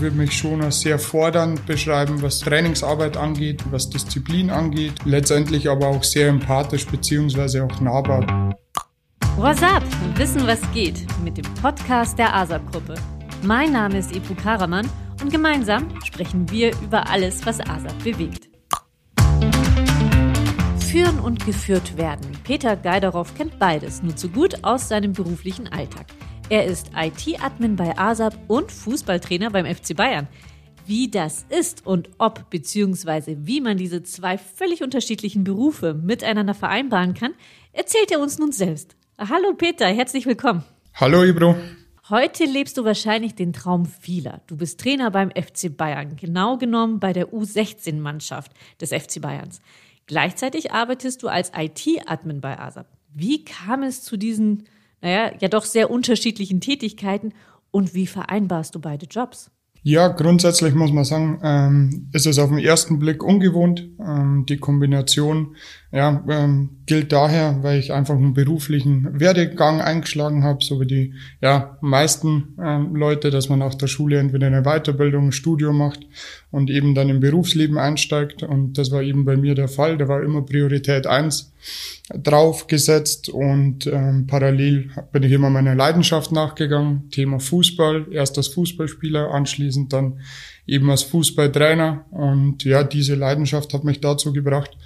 würde mich schon als sehr fordernd beschreiben, was Trainingsarbeit angeht, was Disziplin angeht. Letztendlich aber auch sehr empathisch bzw. auch nahbar. What's up? Wissen, was geht mit dem Podcast der ASAP-Gruppe. Mein Name ist Epu Karaman und gemeinsam sprechen wir über alles, was ASAP bewegt. Führen und geführt werden. Peter Geiderow kennt beides nur zu gut aus seinem beruflichen Alltag. Er ist IT-Admin bei ASAP und Fußballtrainer beim FC Bayern. Wie das ist und ob bzw. wie man diese zwei völlig unterschiedlichen Berufe miteinander vereinbaren kann, erzählt er uns nun selbst. Hallo Peter, herzlich willkommen. Hallo Ibro. Heute lebst du wahrscheinlich den Traum vieler. Du bist Trainer beim FC Bayern, genau genommen bei der U16-Mannschaft des FC Bayerns. Gleichzeitig arbeitest du als IT-Admin bei ASAP. Wie kam es zu diesen naja, ja doch sehr unterschiedlichen Tätigkeiten und wie vereinbarst du beide Jobs? Ja, grundsätzlich muss man sagen, ähm, ist es auf den ersten Blick ungewohnt. Ähm, die Kombination ja, ähm, gilt daher, weil ich einfach einen beruflichen Werdegang eingeschlagen habe, so wie die ja, meisten ähm, Leute, dass man nach der Schule entweder eine Weiterbildung, ein Studium macht und eben dann im Berufsleben einsteigt. Und das war eben bei mir der Fall. Da war immer Priorität eins draufgesetzt und ähm, parallel bin ich immer meiner Leidenschaft nachgegangen. Thema Fußball, erst als Fußballspieler, anschließend dann eben als Fußballtrainer. Und ja, diese Leidenschaft hat mich dazu gebracht,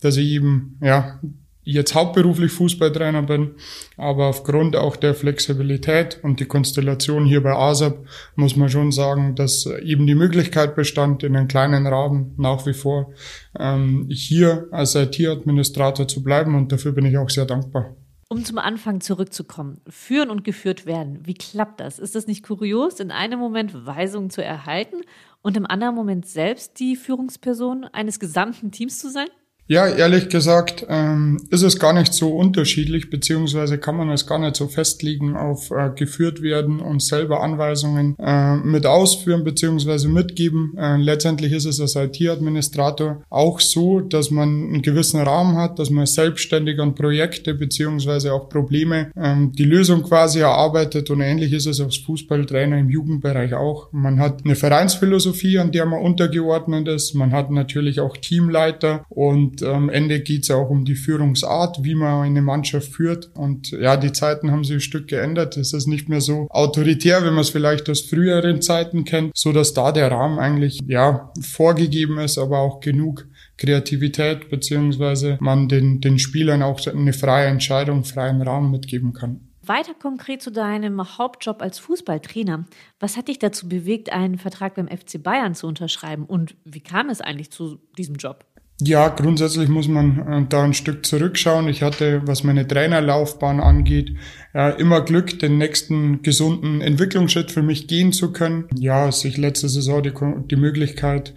dass ich eben ja jetzt hauptberuflich Fußballtrainer bin, aber aufgrund auch der Flexibilität und die Konstellation hier bei ASAP muss man schon sagen, dass eben die Möglichkeit bestand, in einem kleinen Rahmen nach wie vor ähm, hier als IT-Administrator zu bleiben und dafür bin ich auch sehr dankbar. Um zum Anfang zurückzukommen, führen und geführt werden, wie klappt das? Ist das nicht kurios, in einem Moment Weisungen zu erhalten und im anderen Moment selbst die Führungsperson eines gesamten Teams zu sein? Ja, ehrlich gesagt ähm, ist es gar nicht so unterschiedlich, beziehungsweise kann man es gar nicht so festlegen auf äh, geführt werden und selber Anweisungen äh, mit ausführen beziehungsweise mitgeben. Äh, letztendlich ist es als IT-Administrator auch so, dass man einen gewissen Rahmen hat, dass man selbstständig an Projekte beziehungsweise auch Probleme ähm, die Lösung quasi erarbeitet und ähnlich ist es als Fußballtrainer im Jugendbereich auch. Man hat eine Vereinsphilosophie, an der man untergeordnet ist. Man hat natürlich auch Teamleiter und am Ende geht es auch um die Führungsart, wie man eine Mannschaft führt. Und ja, die Zeiten haben sich ein Stück geändert. Es ist nicht mehr so autoritär, wie man es vielleicht aus früheren Zeiten kennt, so dass da der Rahmen eigentlich ja vorgegeben ist, aber auch genug Kreativität beziehungsweise man den, den Spielern auch eine freie Entscheidung, freien Rahmen mitgeben kann. Weiter konkret zu deinem Hauptjob als Fußballtrainer. Was hat dich dazu bewegt, einen Vertrag beim FC Bayern zu unterschreiben und wie kam es eigentlich zu diesem Job? Ja, grundsätzlich muss man äh, da ein Stück zurückschauen. Ich hatte, was meine Trainerlaufbahn angeht, ja, immer Glück, den nächsten gesunden Entwicklungsschritt für mich gehen zu können. Ja, sich letzte Saison die, die Möglichkeit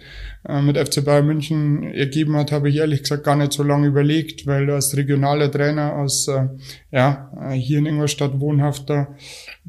äh, mit FC Bayern München ergeben hat, habe ich ehrlich gesagt gar nicht so lange überlegt, weil als regionaler Trainer, als äh, ja, hier in Ingolstadt wohnhafter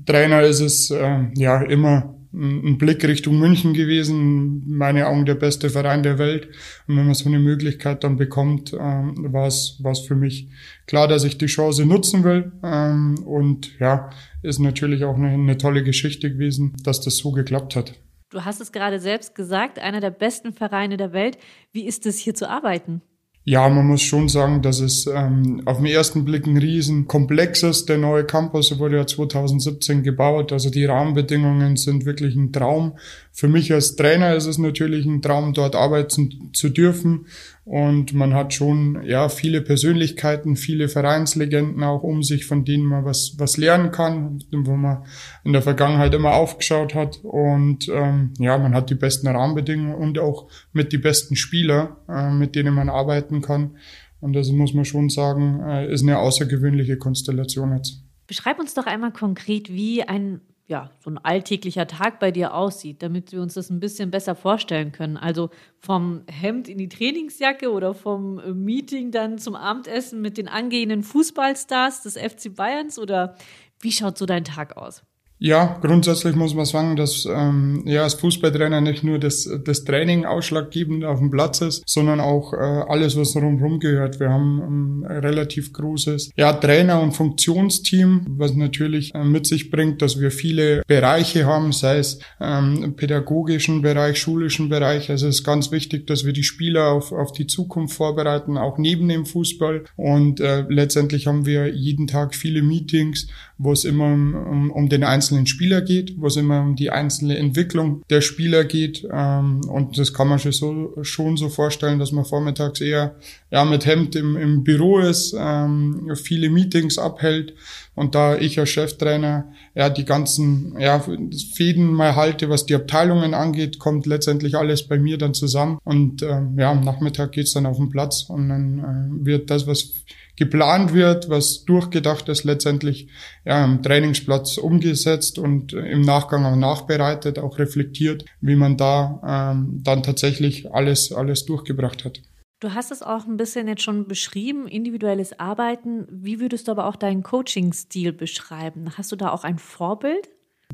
Trainer ist es äh, ja immer ein Blick Richtung München gewesen, meine Augen der beste Verein der Welt. Und wenn man so eine Möglichkeit dann bekommt, ähm, war es für mich klar, dass ich die Chance nutzen will. Ähm, und ja, ist natürlich auch eine, eine tolle Geschichte gewesen, dass das so geklappt hat. Du hast es gerade selbst gesagt, einer der besten Vereine der Welt. Wie ist es hier zu arbeiten? Ja, man muss schon sagen, dass es ähm, auf den ersten Blick ein Riesenkomplex ist. Der neue Campus wurde ja 2017 gebaut. Also die Rahmenbedingungen sind wirklich ein Traum. Für mich als Trainer ist es natürlich ein Traum, dort arbeiten zu dürfen. Und man hat schon, ja, viele Persönlichkeiten, viele Vereinslegenden auch um sich, von denen man was, was lernen kann, wo man in der Vergangenheit immer aufgeschaut hat. Und ähm, ja, man hat die besten Rahmenbedingungen und auch mit die besten Spieler, äh, mit denen man arbeiten kann. Und das muss man schon sagen, äh, ist eine außergewöhnliche Konstellation jetzt. Beschreib uns doch einmal konkret, wie ein ja, so ein alltäglicher Tag bei dir aussieht, damit wir uns das ein bisschen besser vorstellen können. Also vom Hemd in die Trainingsjacke oder vom äh, Meeting dann zum Abendessen mit den angehenden Fußballstars des FC Bayerns oder wie schaut so dein Tag aus? Ja, grundsätzlich muss man sagen, dass ähm, ja als Fußballtrainer nicht nur das, das Training ausschlaggebend auf dem Platz ist, sondern auch äh, alles, was rundherum gehört. Wir haben ein relativ großes ja, Trainer- und Funktionsteam, was natürlich äh, mit sich bringt, dass wir viele Bereiche haben, sei es ähm, pädagogischen Bereich, schulischen Bereich. Also es ist ganz wichtig, dass wir die Spieler auf, auf die Zukunft vorbereiten, auch neben dem Fußball. Und äh, letztendlich haben wir jeden Tag viele Meetings, wo es immer um, um den einzelnen Spieler geht, wo es immer um die einzelne Entwicklung der Spieler geht. Ähm, und das kann man sich so, schon so vorstellen, dass man vormittags eher ja, mit Hemd im, im Büro ist, ähm, viele Meetings abhält. Und da ich als Cheftrainer ja die ganzen ja, Fäden mal halte, was die Abteilungen angeht, kommt letztendlich alles bei mir dann zusammen. Und ähm, ja, am Nachmittag geht's dann auf den Platz und dann äh, wird das, was geplant wird, was durchgedacht ist, letztendlich ja, am Trainingsplatz umgesetzt und im Nachgang auch nachbereitet, auch reflektiert, wie man da ähm, dann tatsächlich alles, alles durchgebracht hat. Du hast es auch ein bisschen jetzt schon beschrieben, individuelles Arbeiten. Wie würdest du aber auch deinen Coaching-Stil beschreiben? Hast du da auch ein Vorbild?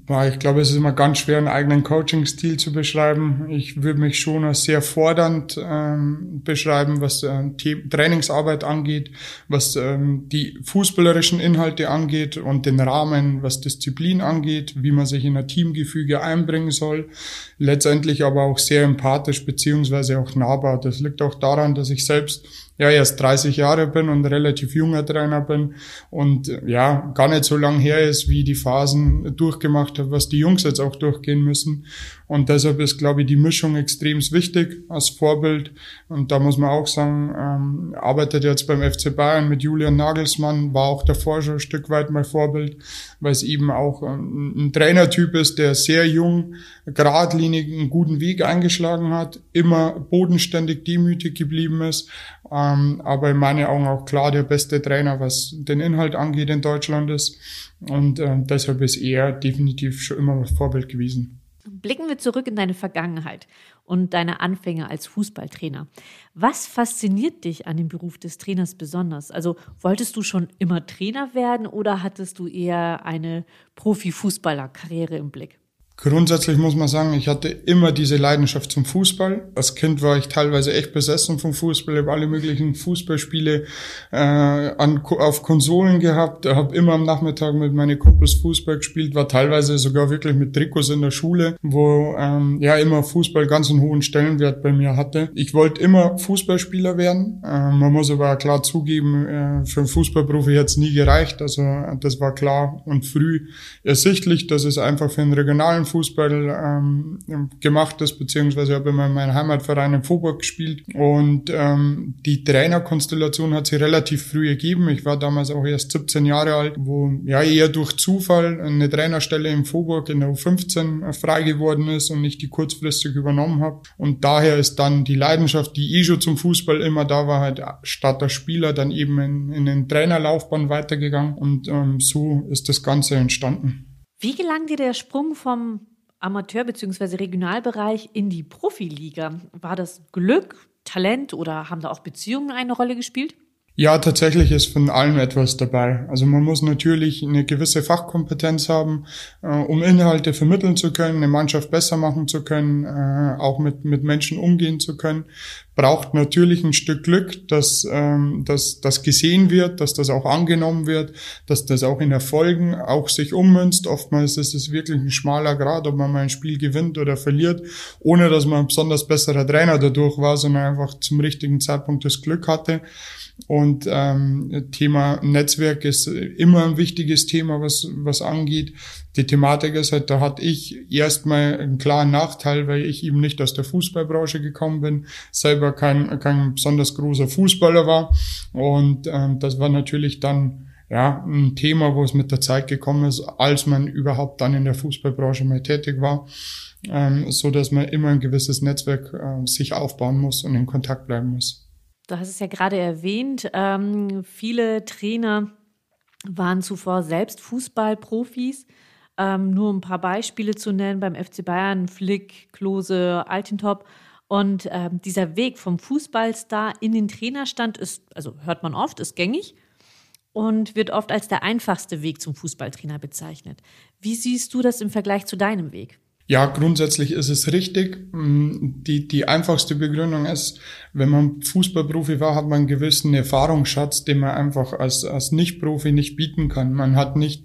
Ich glaube, es ist immer ganz schwer, einen eigenen Coaching-Stil zu beschreiben. Ich würde mich schon als sehr fordernd ähm, beschreiben, was äh, Trainingsarbeit angeht, was ähm, die fußballerischen Inhalte angeht und den Rahmen, was Disziplin angeht, wie man sich in ein Teamgefüge einbringen soll. Letztendlich aber auch sehr empathisch beziehungsweise auch nahbar. Das liegt auch daran, dass ich selbst ja erst 30 Jahre bin und relativ junger Trainer bin und ja gar nicht so lang her ist, wie die Phasen durchgemacht habe, was die Jungs jetzt auch durchgehen müssen. Und deshalb ist, glaube ich, die Mischung extrem wichtig als Vorbild. Und da muss man auch sagen, ähm, arbeitet jetzt beim FC Bayern mit Julian Nagelsmann, war auch davor schon ein Stück weit mein Vorbild, weil es eben auch ähm, ein Trainertyp ist, der sehr jung, geradlinig einen guten Weg eingeschlagen hat, immer bodenständig demütig geblieben ist, ähm, aber in meinen Augen auch klar der beste Trainer, was den Inhalt angeht in Deutschland ist. Und äh, deshalb ist er definitiv schon immer ein Vorbild gewesen. Blicken wir zurück in deine Vergangenheit und deine Anfänge als Fußballtrainer. Was fasziniert dich an dem Beruf des Trainers besonders? Also wolltest du schon immer Trainer werden oder hattest du eher eine Profifußballerkarriere im Blick? Grundsätzlich muss man sagen, ich hatte immer diese Leidenschaft zum Fußball. Als Kind war ich teilweise echt besessen vom Fußball. Habe alle möglichen Fußballspiele äh, an, auf Konsolen gehabt, habe immer am Nachmittag mit meinen Kumpels Fußball gespielt, war teilweise sogar wirklich mit Trikots in der Schule, wo ähm, ja immer Fußball ganz einen hohen Stellenwert bei mir hatte. Ich wollte immer Fußballspieler werden. Äh, man muss aber klar zugeben, äh, für einen Fußballprofi hat es nie gereicht. Also das war klar und früh ersichtlich, dass es einfach für einen regionalen Fußball ähm, gemacht ist, beziehungsweise habe immer in meinem Heimatverein in Vorburg gespielt. Und ähm, die Trainerkonstellation hat sich relativ früh ergeben. Ich war damals auch erst 17 Jahre alt, wo ja eher durch Zufall eine Trainerstelle in Vorburg in der U15 frei geworden ist und ich die kurzfristig übernommen habe. Und daher ist dann die Leidenschaft, die eh schon zum Fußball immer da war, halt statt der Spieler dann eben in, in den Trainerlaufbahn weitergegangen. Und ähm, so ist das Ganze entstanden. Wie gelang dir der Sprung vom Amateur- bzw. Regionalbereich in die Profiliga? War das Glück, Talent oder haben da auch Beziehungen eine Rolle gespielt? Ja, tatsächlich ist von allem etwas dabei. Also man muss natürlich eine gewisse Fachkompetenz haben, äh, um Inhalte vermitteln zu können, eine Mannschaft besser machen zu können, äh, auch mit, mit Menschen umgehen zu können. Braucht natürlich ein Stück Glück, dass, ähm, dass das gesehen wird, dass das auch angenommen wird, dass das auch in Erfolgen auch sich ummünzt. Oftmals ist es wirklich ein schmaler Grad, ob man mal ein Spiel gewinnt oder verliert, ohne dass man ein besonders besserer Trainer dadurch war, sondern einfach zum richtigen Zeitpunkt das Glück hatte. Und ähm, Thema Netzwerk ist immer ein wichtiges Thema, was, was angeht. Die Thematik ist halt, da hatte ich erstmal einen klaren Nachteil, weil ich eben nicht aus der Fußballbranche gekommen bin, selber kein, kein besonders großer Fußballer war. Und ähm, das war natürlich dann ja, ein Thema, wo es mit der Zeit gekommen ist, als man überhaupt dann in der Fußballbranche mal tätig war, ähm, so dass man immer ein gewisses Netzwerk äh, sich aufbauen muss und in Kontakt bleiben muss. Du hast es ja gerade erwähnt, ähm, viele Trainer waren zuvor selbst Fußballprofis. Ähm, nur ein paar Beispiele zu nennen, beim FC Bayern, Flick, Klose, Altintop. Und ähm, dieser Weg vom Fußballstar in den Trainerstand ist, also hört man oft, ist gängig. und wird oft als der einfachste Weg zum Fußballtrainer bezeichnet. Wie siehst du das im Vergleich zu deinem Weg? Ja, grundsätzlich ist es richtig. Mm, die, die einfachste Begründung ist, wenn man Fußballprofi war, hat man einen gewissen Erfahrungsschatz, den man einfach als, als Nicht-Profi nicht bieten kann. Man hat nicht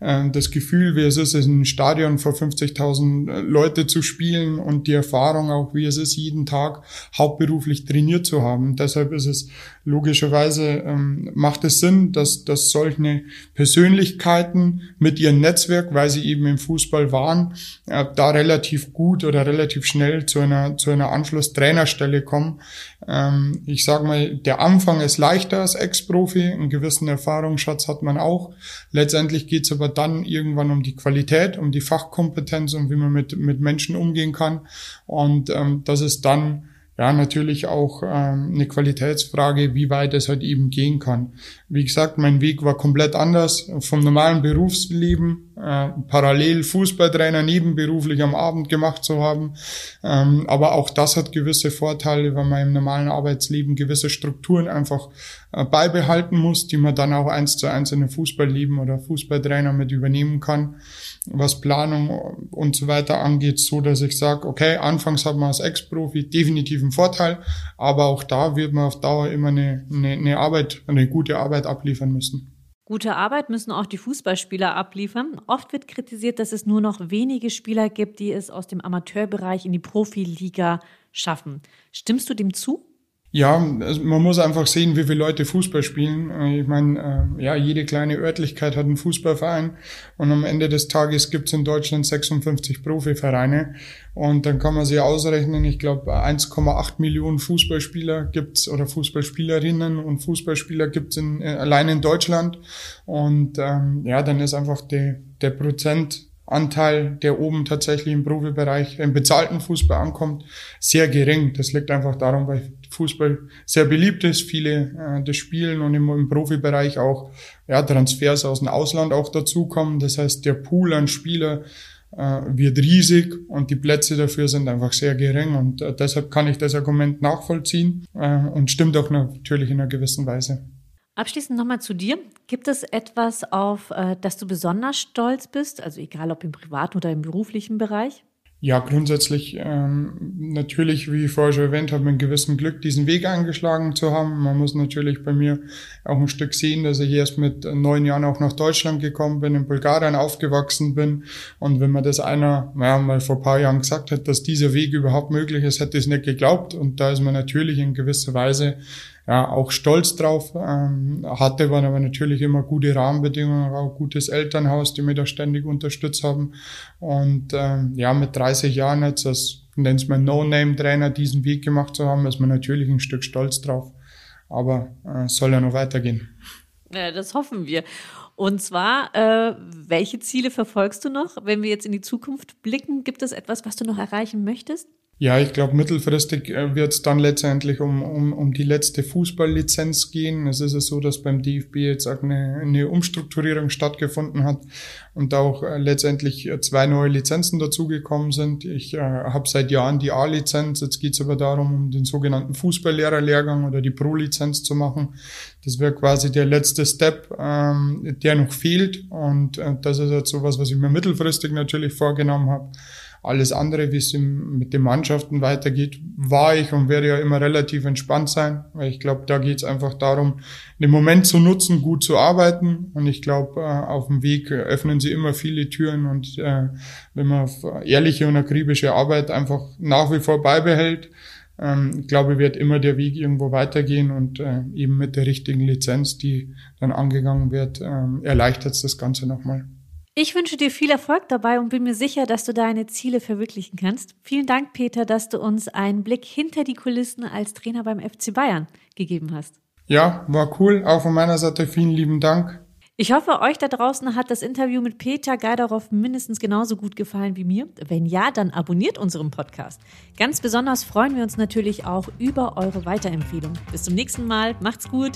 äh, das Gefühl, wie es ist, in einem Stadion vor 50.000 äh, Leute zu spielen und die Erfahrung auch, wie es ist, jeden Tag hauptberuflich trainiert zu haben. Deshalb ist es logischerweise, ähm, macht es Sinn, dass, dass solche Persönlichkeiten mit ihrem Netzwerk, weil sie eben im Fußball waren, äh, da relativ gut oder relativ schnell zu einer, zu einer Anschlusstrainerstelle kommen. Ähm, ich sage mal, der Anfang ist leichter als Ex-Profi, einen gewissen Erfahrungsschatz hat man auch. Letztendlich geht es aber dann irgendwann um die Qualität, um die Fachkompetenz und wie man mit, mit Menschen umgehen kann. Und ähm, das ist dann ja, natürlich auch ähm, eine Qualitätsfrage, wie weit es halt eben gehen kann. Wie gesagt, mein Weg war komplett anders vom normalen Berufsleben, äh, parallel Fußballtrainer nebenberuflich am Abend gemacht zu haben. Ähm, aber auch das hat gewisse Vorteile, weil man im normalen Arbeitsleben gewisse Strukturen einfach äh, beibehalten muss, die man dann auch eins zu eins in einem Fußballleben oder Fußballtrainer mit übernehmen kann was Planung und so weiter angeht, so dass ich sage, okay, anfangs hat man als Ex-Profi definitiv einen Vorteil, aber auch da wird man auf Dauer immer eine, eine, eine Arbeit, eine gute Arbeit abliefern müssen. Gute Arbeit müssen auch die Fußballspieler abliefern. Oft wird kritisiert, dass es nur noch wenige Spieler gibt, die es aus dem Amateurbereich in die Profiliga schaffen. Stimmst du dem zu? Ja, also man muss einfach sehen, wie viele Leute Fußball spielen. Äh, ich meine, äh, ja, jede kleine Örtlichkeit hat einen Fußballverein. Und am Ende des Tages gibt es in Deutschland 56 Profivereine. Und dann kann man sich ausrechnen, ich glaube 1,8 Millionen Fußballspieler gibt's oder Fußballspielerinnen und Fußballspieler gibt's in, äh, allein in Deutschland. Und ähm, ja, dann ist einfach die, der Prozent Anteil, der oben tatsächlich im Profibereich, im bezahlten Fußball ankommt, sehr gering. Das liegt einfach daran, weil Fußball sehr beliebt ist, viele äh, das spielen und im, im, Profibereich auch ja, Transfers aus dem Ausland auch dazukommen. Das heißt, der Pool an Spieler äh, wird riesig und die Plätze dafür sind einfach sehr gering und äh, deshalb kann ich das Argument nachvollziehen äh, und stimmt auch natürlich in einer gewissen Weise. Abschließend nochmal zu dir. Gibt es etwas, auf äh, das du besonders stolz bist? Also egal ob im privaten oder im beruflichen Bereich? Ja, grundsätzlich ähm, natürlich, wie ich vorher schon erwähnt habe, mit einem gewissen Glück diesen Weg eingeschlagen zu haben. Man muss natürlich bei mir auch ein Stück sehen, dass ich erst mit neun Jahren auch nach Deutschland gekommen bin, in Bulgarien aufgewachsen bin. Und wenn man das einer ja, mal vor paar Jahren gesagt hat, dass dieser Weg überhaupt möglich ist, hätte ich es nicht geglaubt. Und da ist man natürlich in gewisser Weise ja, auch stolz drauf. Ähm, hatte waren aber natürlich immer gute Rahmenbedingungen, auch gutes Elternhaus, die mich da ständig unterstützt haben. Und ähm, ja, mit 30 Jahren jetzt als nennt mal No-Name-Trainer diesen Weg gemacht zu haben, ist man natürlich ein Stück stolz drauf. Aber äh, soll ja noch weitergehen. Ja, das hoffen wir. Und zwar, äh, welche Ziele verfolgst du noch? Wenn wir jetzt in die Zukunft blicken, gibt es etwas, was du noch erreichen möchtest? Ja, ich glaube, mittelfristig äh, wird es dann letztendlich um, um, um die letzte Fußballlizenz gehen. Es ist ja so, dass beim DFB jetzt auch eine, eine Umstrukturierung stattgefunden hat und auch äh, letztendlich äh, zwei neue Lizenzen dazugekommen sind. Ich äh, habe seit Jahren die A-Lizenz. Jetzt geht es aber darum, um den sogenannten Fußballlehrerlehrgang oder die Pro-Lizenz zu machen. Das wäre quasi der letzte Step, ähm, der noch fehlt. Und äh, das ist jetzt sowas, was ich mir mittelfristig natürlich vorgenommen habe. Alles andere, wie es mit den Mannschaften weitergeht, war ich und werde ja immer relativ entspannt sein, weil ich glaube, da geht es einfach darum, den Moment zu nutzen, gut zu arbeiten. Und ich glaube, äh, auf dem Weg öffnen sie immer viele Türen und äh, wenn man ehrliche und akribische Arbeit einfach nach wie vor beibehält, ähm, ich glaube, wird immer der Weg irgendwo weitergehen und äh, eben mit der richtigen Lizenz, die dann angegangen wird, ähm, erleichtert es das Ganze nochmal. Ich wünsche dir viel Erfolg dabei und bin mir sicher, dass du deine Ziele verwirklichen kannst. Vielen Dank, Peter, dass du uns einen Blick hinter die Kulissen als Trainer beim FC Bayern gegeben hast. Ja, war cool. Auch von meiner Seite vielen lieben Dank. Ich hoffe, euch da draußen hat das Interview mit Peter Geiderow mindestens genauso gut gefallen wie mir. Wenn ja, dann abonniert unseren Podcast. Ganz besonders freuen wir uns natürlich auch über eure Weiterempfehlung. Bis zum nächsten Mal. Macht's gut.